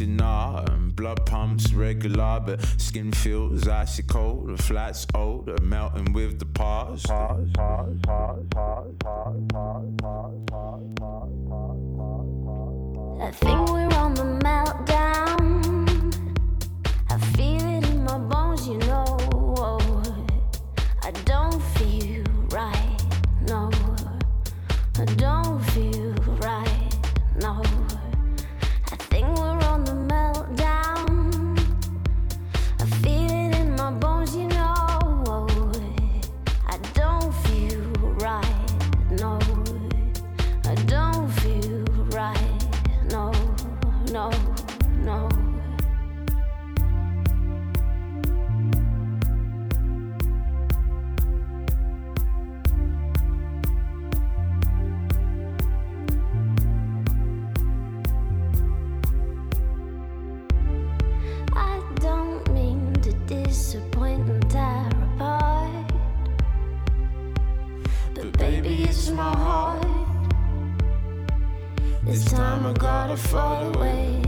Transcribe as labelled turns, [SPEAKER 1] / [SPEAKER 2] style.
[SPEAKER 1] And blood pumps regular, but skin feels icy cold. The flat's old, melting with the past.
[SPEAKER 2] my heart. This time I gotta
[SPEAKER 3] fall
[SPEAKER 4] away.